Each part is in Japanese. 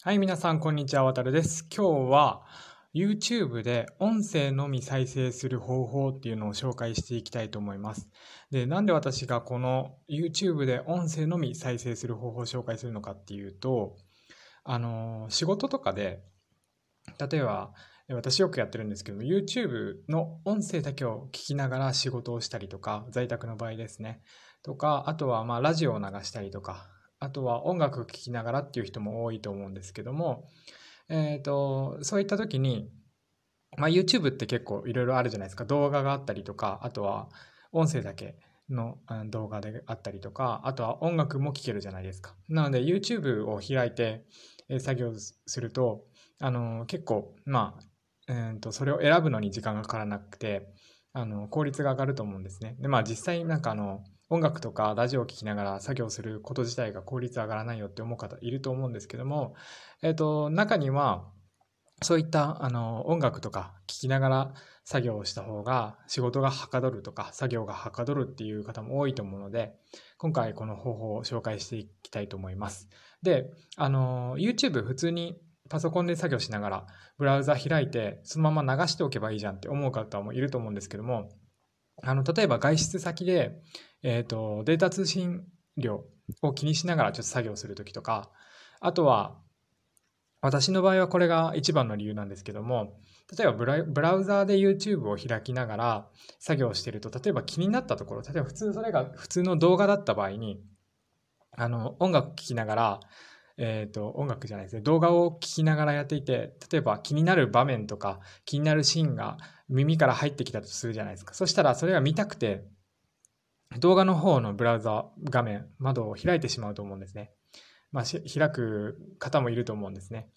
はい、皆さん、こんにちは。わたるです。今日は YouTube で音声のみ再生する方法っていうのを紹介していきたいと思います。で、なんで私がこの YouTube で音声のみ再生する方法を紹介するのかっていうと、あの、仕事とかで、例えば、私よくやってるんですけども、YouTube の音声だけを聞きながら仕事をしたりとか、在宅の場合ですね。とか、あとはまあラジオを流したりとか、あとは音楽を聴きながらっていう人も多いと思うんですけども、えっ、ー、と、そういった時に、まあ、YouTube って結構いろいろあるじゃないですか。動画があったりとか、あとは音声だけの動画であったりとか、あとは音楽も聴けるじゃないですか。なので YouTube を開いて作業すると、あの結構、まあ、えー、とそれを選ぶのに時間がかからなくて、あの効率が上がると思うんですね。で、まあ実際なんかあの、音楽とかラジオを聴きながら作業すること自体が効率上がらないよって思う方いると思うんですけども、えっ、ー、と、中には、そういったあの音楽とか聴きながら作業をした方が仕事がはかどるとか作業がはかどるっていう方も多いと思うので今回この方法を紹介していきたいと思います。で、あの YouTube 普通にパソコンで作業しながらブラウザ開いてそのまま流しておけばいいじゃんって思う方もいると思うんですけどもあの例えば外出先でえっ、ー、と、データ通信量を気にしながらちょっと作業するときとか、あとは、私の場合はこれが一番の理由なんですけども、例えばブラブラウザーで YouTube を開きながら作業してると、例えば気になったところ、例えば普通それが普通の動画だった場合に、あの、音楽聴きながら、えっ、ー、と、音楽じゃないですね、動画を聴きながらやっていて、例えば気になる場面とか気になるシーンが耳から入ってきたとするじゃないですか。そしたらそれが見たくて、動画の方のブラウザ画面、窓を開いてしまうと思うんですね。まあ、開く方もいると思うんですね。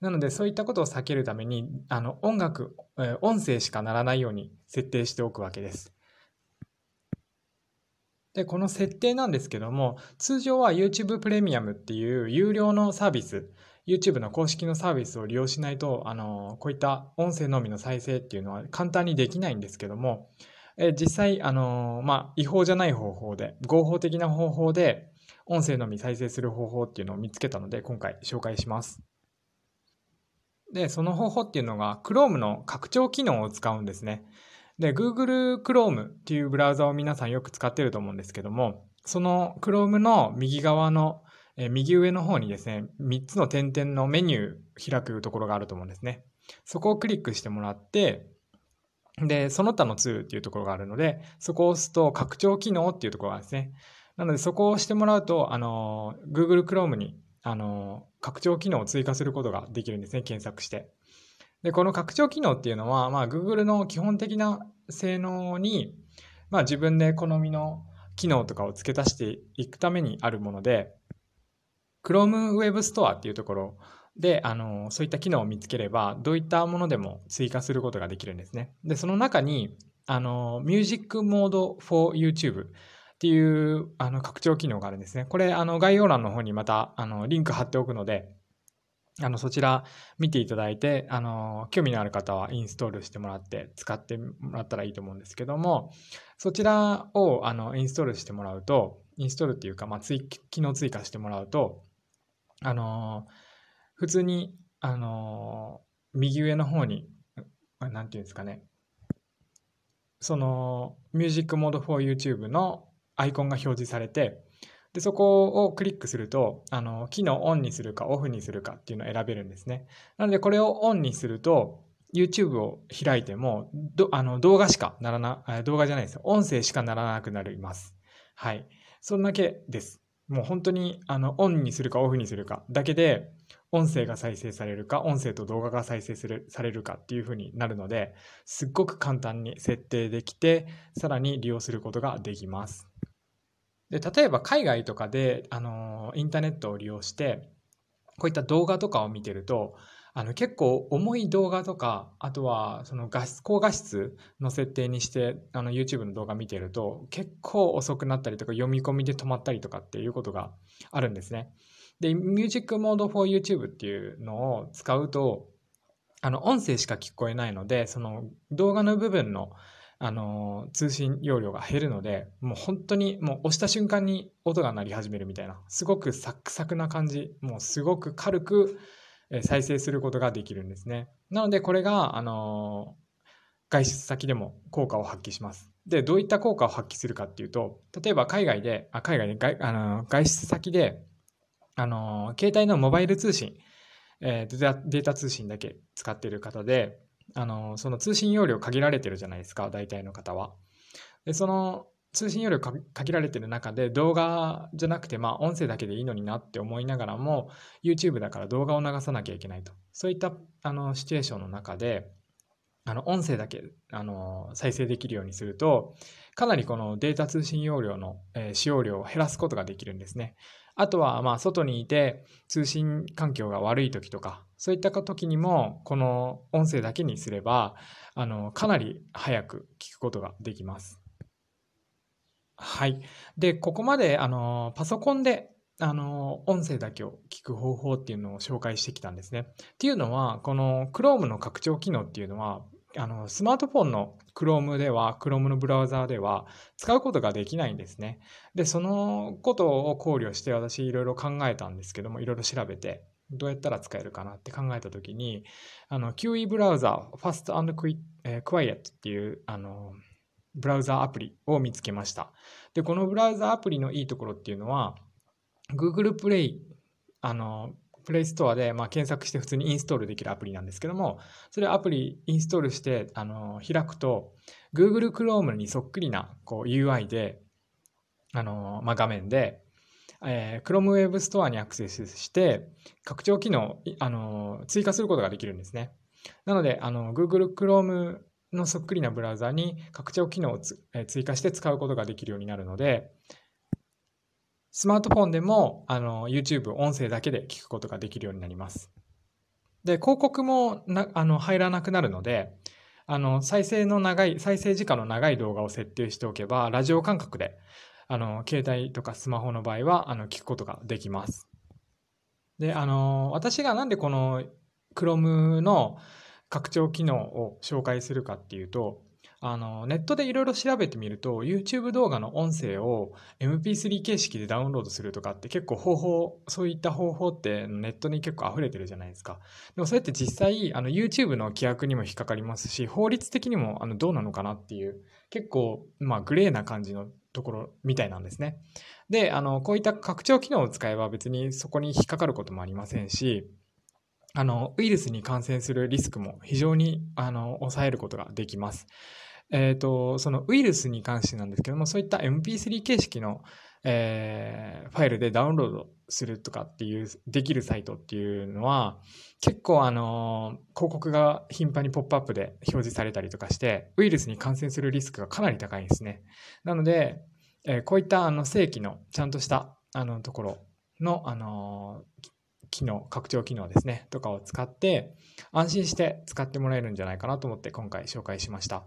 なので、そういったことを避けるために、あの、音楽、え音声しかならないように設定しておくわけです。で、この設定なんですけども、通常は YouTube プレミアムっていう有料のサービス、YouTube の公式のサービスを利用しないと、あの、こういった音声のみの再生っていうのは簡単にできないんですけども、え実際、あのまあ、違法じゃない方法で、合法的な方法で、音声のみ再生する方法っていうのを見つけたので、今回紹介します。で、その方法っていうのが、Chrome の拡張機能を使うんですね。で、Google Chrome っていうブラウザを皆さんよく使ってると思うんですけども、その Chrome の右側の、え右上の方にですね、3つの点々のメニュー開くところがあると思うんですね。そこをクリックしてもらって、で、その他のツールっていうところがあるので、そこを押すと拡張機能っていうところがあるんですね。なので、そこを押してもらうと、あの、Google Chrome に、あの、拡張機能を追加することができるんですね、検索して。で、この拡張機能っていうのは、まあ、Google の基本的な性能に、まあ、自分で好みの機能とかを付け足していくためにあるもので、Chrome Web Store っていうところで、あの、そういった機能を見つければ、どういったものでも追加することができるんですね。で、その中に、あの、Music Mode for YouTube っていう、あの、拡張機能があるんですね。これ、あの、概要欄の方にまた、あの、リンク貼っておくので、あの、そちら見ていただいて、あの、興味のある方はインストールしてもらって使ってもらったらいいと思うんですけども、そちらを、あの、インストールしてもらうと、インストールっていうか、まあ、追、機能追加してもらうと、あの、普通に、あの、右上の方に、なんていうんですかね、その、Music Mode for YouTube のアイコンが表示されて、で、そこをクリックすると、あの、機能オンにするかオフにするかっていうのを選べるんですね。なので、これをオンにすると、YouTube を開いても、どあの動画しかならな、動画じゃないですよ。音声しかならなくなります。はい。そんだけです。もう本当に、あの、オンにするかオフにするかだけで、音声が再生されるか、音声と動画が再生するされるかっていう風になるので、すっごく簡単に設定できて、さらに利用することができます。で、例えば海外とかで、あの、インターネットを利用して、こういった動画とかを見てると、あの結構重い動画とか、あとはその画質、高画質の設定にして、あの YouTube の動画見てると、結構遅くなったりとか、読み込みで止まったりとかっていうことがあるんですね。で、Music Mode for YouTube っていうのを使うと、あの、音声しか聞こえないので、その動画の部分の、あの、通信容量が減るので、もう本当にもう押した瞬間に音が鳴り始めるみたいな、すごくサクサクな感じ、もうすごく軽く、再生することができるんですね。なので、これが、あの外出先でも効果を発揮します。で、どういった効果を発揮するかっていうと、例えば海外で、あ海外で外あの外出先で、あの携帯のモバイル通信、えー、データ通信だけ使っている方で、あのその通信容量限られてるじゃないですか、大体の方は。で、その通信容量限られてる中で動画じゃなくて、まあ、音声だけでいいのになって思いながらも YouTube だから動画を流さなきゃいけないとそういったあのシチュエーションの中であの音声だけあの再生できるようにするとかなりこのデータ通信容量の、えー、使用量を減らすことができるんですね。あとはまあ外にいて通信環境が悪い時とかそういった時にもこの音声だけにすればあのかなり早く聞くことができます。はい。で、ここまで、あの、パソコンで、あの、音声だけを聞く方法っていうのを紹介してきたんですね。っていうのは、この Chrome の拡張機能っていうのは、あの、スマートフォンの Chrome では、Chrome のブラウザーでは使うことができないんですね。で、そのことを考慮して私いろいろ考えたんですけども、いろいろ調べて、どうやったら使えるかなって考えたときに、あの、QE ブラウザー、Fast and Quiet っていう、あの、ブラウザーアプリを見つけました。で、このブラウザーアプリのいいところっていうのは、Google Play、あの、プレイストアで、まあ、検索して普通にインストールできるアプリなんですけども、それアプリインストールしてあの開くと、Google Chrome にそっくりなこう UI で、あのまあ、画面で、えー、Chrome Web Store にアクセスして、拡張機能、あの追加することができるんですね。なので、あの Google Chrome のそっくりなブラウザに拡張機能を追加して使うことができるようになるので、スマートフォンでもあの YouTube 音声だけで聞くことができるようになります。で、広告もなあの入らなくなるので、あの再生の長い、再生時間の長い動画を設定しておけば、ラジオ感覚であの携帯とかスマホの場合はあの聞くことができます。で、あの私がなんでこの Chrome の拡張機能を紹介するかっていうと、あの、ネットでいろいろ調べてみると、YouTube 動画の音声を MP3 形式でダウンロードするとかって結構方法、そういった方法ってネットに結構溢れてるじゃないですか。でもそれって実際、あの YouTube の規約にも引っかかりますし、法律的にもあのどうなのかなっていう、結構、まあグレーな感じのところみたいなんですね。で、あの、こういった拡張機能を使えば別にそこに引っかかることもありませんし、あの、ウイルスに感染するリスクも非常に、あの、抑えることができます。えっ、ー、と、そのウイルスに関してなんですけども、そういった MP3 形式の、えー、ファイルでダウンロードするとかっていう、できるサイトっていうのは、結構あの、広告が頻繁にポップアップで表示されたりとかして、ウイルスに感染するリスクがかなり高いんですね。なので、えー、こういったあの正規のちゃんとしたあのところの、あの機能、拡張機能ですね、とかを使って、安心して使ってもらえるんじゃないかなと思って今回紹介しました。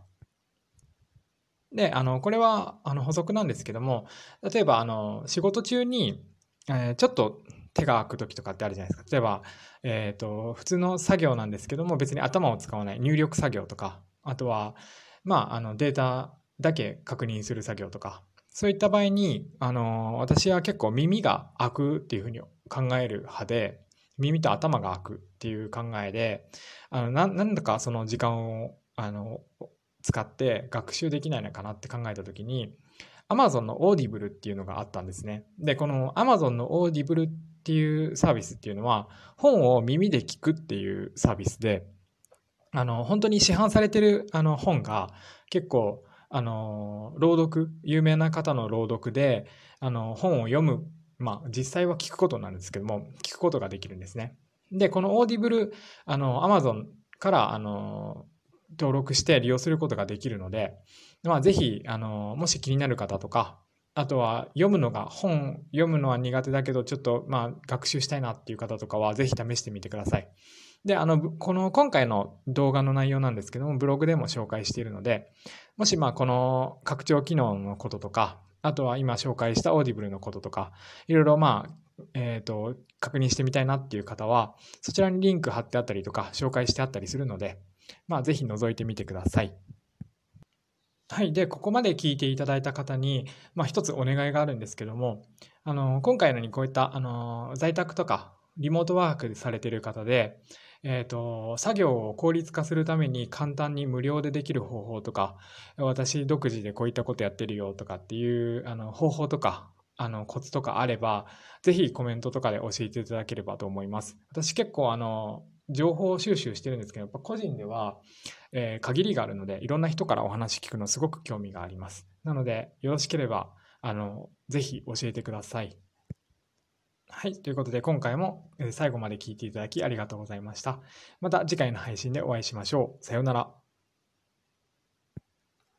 で、あの、これは、あの、補足なんですけども、例えば、あの、仕事中に、えー、ちょっと手が空く時とかってあるじゃないですか。例えば、えっ、ー、と、普通の作業なんですけども、別に頭を使わない。入力作業とか、あとは、まあ、あの、データだけ確認する作業とか、そういった場合に、あの、私は結構耳が開くっていうふうに考える派で、耳と頭が開くっていう考えで、あのななんだかその時間をあの使って学習できないのかなって考えた時に、Amazon の Audible っていうのがあったんですね。で、この Amazon の Audible っていうサービスっていうのは、本を耳で聞くっていうサービスで、あの、本当に市販されてるあの本が結構、あの、朗読、有名な方の朗読で、あの、本を読むまあ、実際は聞くことなんですけども、聞くことができるんですね。で、この Audible、あの、Amazon から、あの、登録して利用することができるので、まあ、ぜひ、あの、もし気になる方とか、あとは読むのが、本読むのは苦手だけど、ちょっと、まあ、学習したいなっていう方とかは、ぜひ試してみてください。で、あの、この今回の動画の内容なんですけども、ブログでも紹介しているので、もしまあこの拡張機能のこととか、あとは今紹介した Audible のこととか、いろいろまあ、えっ、ー、と、確認してみたいなっていう方は、そちらにリンク貼ってあったりとか、紹介してあったりするので、まあ、ぜひ覗いてみてください。はい。で、ここまで聞いていただいた方に、まあ、一つお願いがあるんですけども、あの、今回のようにこういった、あの、在宅とか、リモートワークされてる方で、えっ、と、作業を効率化するために簡単に無料でできる方法とか、私独自でこういったことやってるよとかっていうあの方法とか、あのコツとかあれば、ぜひコメントとかで教えていただければと思います。私結構あの、情報収集してるんですけど、やっぱ個人では、えー限りがあるので、いろんな人からお話聞くのすごく興味があります。なので、よろしければ、あの、ぜひ教えてください。はい。ということで、今回も最後まで聞いていただきありがとうございました。また次回の配信でお会いしましょう。さようなら。